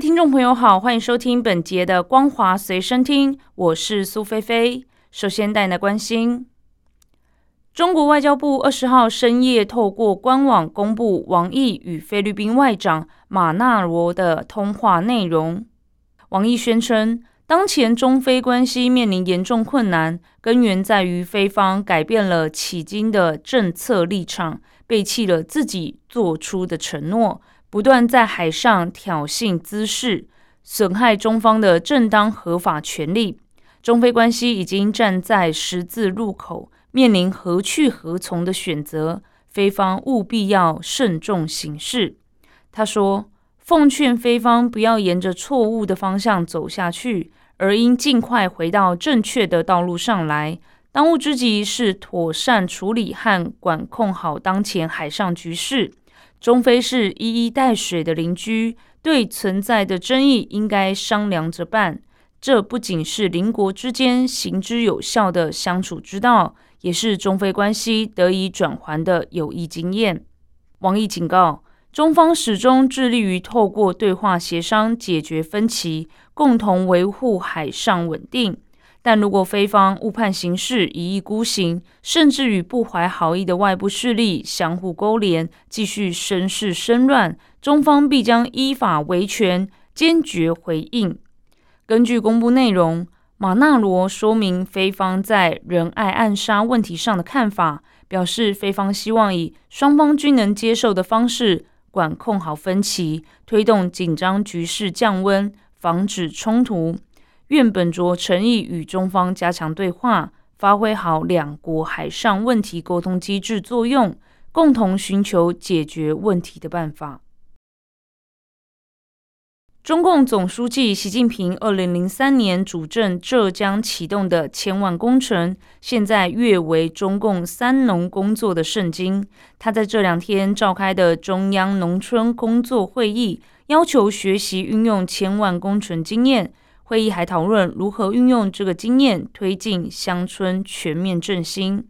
听众朋友好，欢迎收听本节的《光华随身听》，我是苏菲菲。首先带来关心，中国外交部二十号深夜透过官网公布王毅与菲律宾外长马纳罗的通话内容。王毅宣称。当前中非关系面临严重困难，根源在于菲方改变了迄今的政策立场，背弃了自己做出的承诺，不断在海上挑衅滋事，损害中方的正当合法权利。中非关系已经站在十字路口，面临何去何从的选择，菲方务必要慎重行事。他说：“奉劝菲方不要沿着错误的方向走下去。”而应尽快回到正确的道路上来。当务之急是妥善处理和管控好当前海上局势。中非是一衣带水的邻居，对存在的争议应该商量着办。这不仅是邻国之间行之有效的相处之道，也是中非关系得以转圜的有益经验。王毅警告。中方始终致力于透过对话协商解决分歧，共同维护海上稳定。但如果菲方误判形势，一意孤行，甚至与不怀好意的外部势力相互勾连，继续生事生乱，中方必将依法维权，坚决回应。根据公布内容，马纳罗说明菲方在仁爱暗杀问题上的看法，表示菲方希望以双方均能接受的方式。管控好分歧，推动紧张局势降温，防止冲突。愿本着诚意与中方加强对话，发挥好两国海上问题沟通机制作用，共同寻求解决问题的办法。中共总书记习近平二零零三年主政浙江启动的千万工程，现在跃为中共“三农”工作的圣经。他在这两天召开的中央农村工作会议，要求学习运用千万工程经验。会议还讨论如何运用这个经验，推进乡村全面振兴。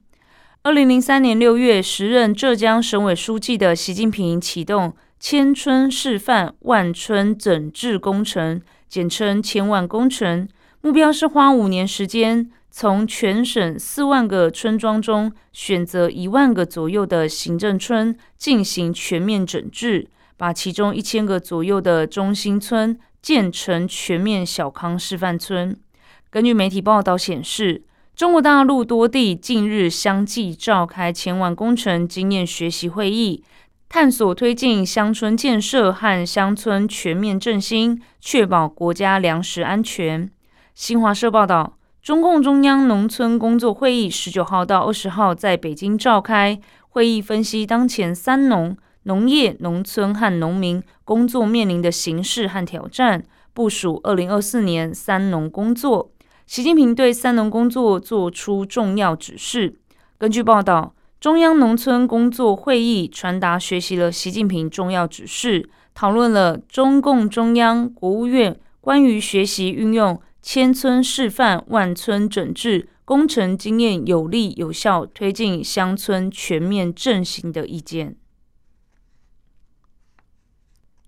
二零零三年六月，时任浙江省委书记的习近平启动。千村示范万村整治工程，简称“千万工程”，目标是花五年时间，从全省四万个村庄中选择一万个左右的行政村进行全面整治，把其中一千个左右的中心村建成全面小康示范村。根据媒体报道显示，中国大陆多地近日相继召开“千万工程”经验学习会议。探索推进乡村建设和乡村全面振兴，确保国家粮食安全。新华社报道，中共中央农村工作会议十九号到二十号在北京召开会议，分析当前“三农”农业、农村和农民工作面临的形势和挑战，部署二零二四年“三农”工作。习近平对“三农”工作作出重要指示。根据报道。中央农村工作会议传达学习了习近平重要指示，讨论了中共中央、国务院关于学习运用千村示范、万村整治工程经验，有力有效推进乡村全面振兴的意见。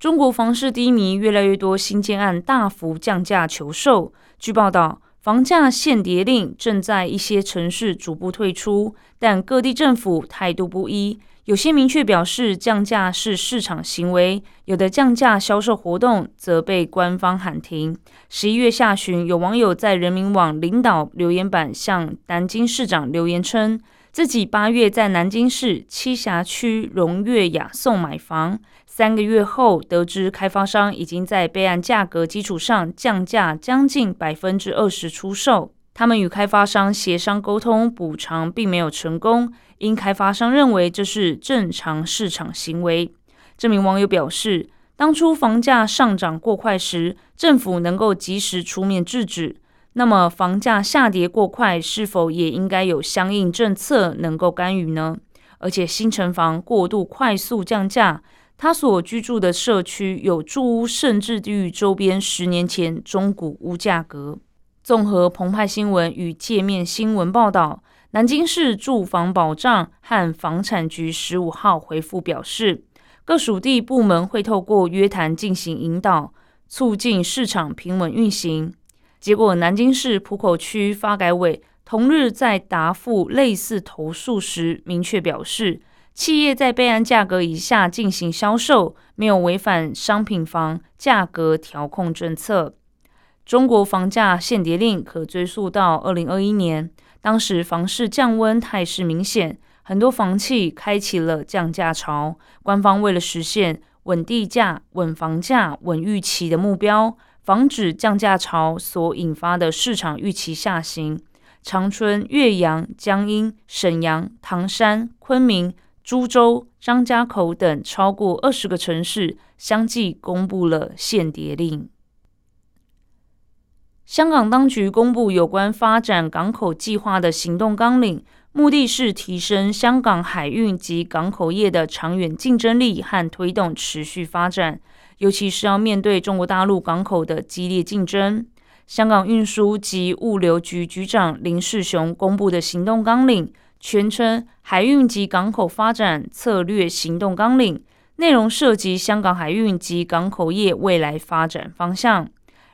中国房市低迷，越来越多新建案大幅降价求售。据报道。房价限跌令正在一些城市逐步退出，但各地政府态度不一。有些明确表示降价是市场行为，有的降价销售活动则被官方喊停。十一月下旬，有网友在人民网领导留言板向南京市长留言称，自己八月在南京市栖霞区荣悦雅颂买房。三个月后，得知开发商已经在备案价格基础上降价将近百分之二十出售。他们与开发商协商沟通补偿，并没有成功，因开发商认为这是正常市场行为。这名网友表示，当初房价上涨过快时，政府能够及时出面制止。那么房价下跌过快，是否也应该有相应政策能够干预呢？而且新城房过度快速降价，他所居住的社区有住屋甚至低于周边十年前中古屋价格。综合澎湃新闻与界面新闻报道，南京市住房保障和房产局十五号回复表示，各属地部门会透过约谈进行引导，促进市场平稳运行。结果，南京市浦口区发改委同日在答复类似投诉时，明确表示，企业在备案价格以下进行销售，没有违反商品房价格调控政策。中国房价限跌令可追溯到二零二一年，当时房市降温态势明显，很多房企开启了降价潮。官方为了实现稳地价、稳房价、稳预期的目标，防止降价潮所引发的市场预期下行，长春、岳阳、江阴、沈阳、唐山、昆明、株洲、张家口等超过二十个城市相继公布了限跌令。香港当局公布有关发展港口计划的行动纲领，目的是提升香港海运及港口业的长远竞争力和推动持续发展，尤其是要面对中国大陆港口的激烈竞争。香港运输及物流局局长林世雄公布的行动纲领，全称《海运及港口发展策略行动纲领》，内容涉及香港海运及港口业未来发展方向。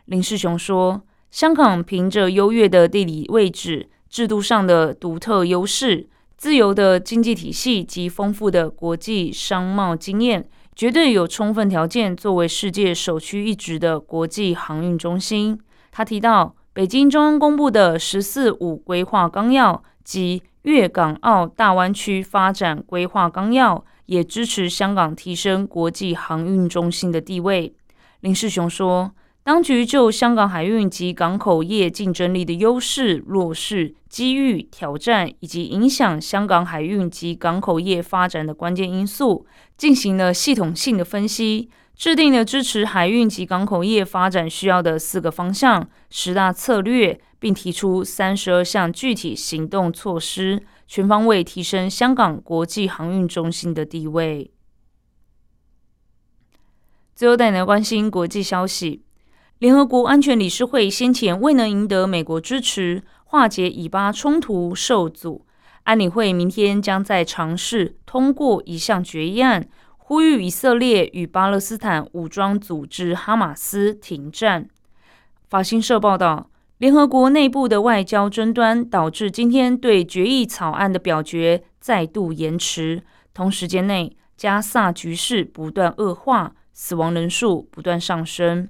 林世雄说。香港凭着优越的地理位置、制度上的独特优势、自由的经济体系及丰富的国际商贸经验，绝对有充分条件作为世界首屈一指的国际航运中心。他提到，北京中央公布的“十四五”规划纲要及粤港澳大湾区发展规划纲要，也支持香港提升国际航运中心的地位。林世雄说。当局就香港海运及港口业竞争力的优势、弱势、机遇、挑战，以及影响香港海运及港口业发展的关键因素，进行了系统性的分析，制定了支持海运及港口业发展需要的四个方向、十大策略，并提出三十二项具体行动措施，全方位提升香港国际航运中心的地位。最后带来关心国际消息。联合国安全理事会先前未能赢得美国支持，化解以巴冲突受阻。安理会明天将在尝试通过一项决议案，呼吁以色列与巴勒斯坦武装组织哈马斯停战。法新社报道，联合国内部的外交争端导致今天对决议草案的表决再度延迟。同时间内，加萨局势不断恶化，死亡人数不断上升。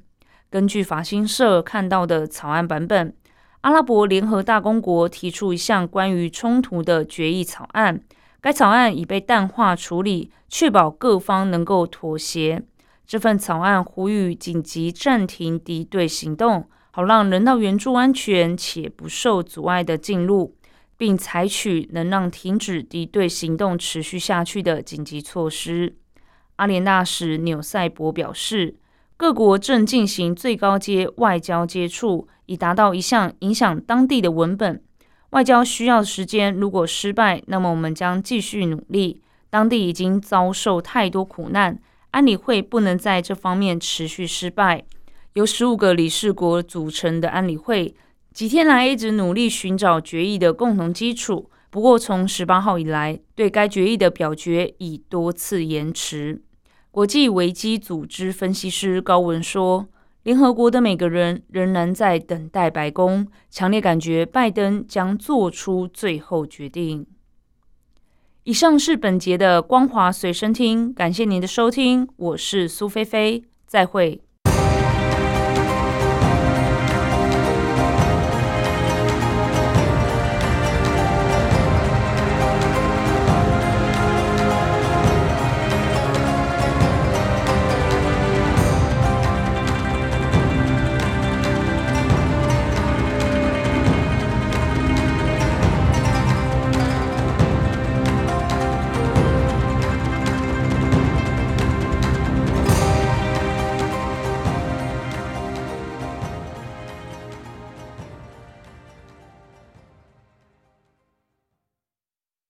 根据法新社看到的草案版本，阿拉伯联合大公国提出一项关于冲突的决议草案。该草案已被淡化处理，确保各方能够妥协。这份草案呼吁紧急暂停敌对行动，好让人道援助安全且不受阻碍的进入，并采取能让停止敌对行动持续下去的紧急措施。阿联大使纽塞博表示。各国正进行最高阶外交接触，以达到一项影响当地的文本。外交需要时间，如果失败，那么我们将继续努力。当地已经遭受太多苦难，安理会不能在这方面持续失败。由十五个理事国组成的安理会，几天来一直努力寻找决议的共同基础。不过，从十八号以来，对该决议的表决已多次延迟。国际危机组织分析师高文说：“联合国的每个人仍然在等待白宫，强烈感觉拜登将做出最后决定。”以上是本节的光华随身听，感谢您的收听，我是苏菲菲，再会。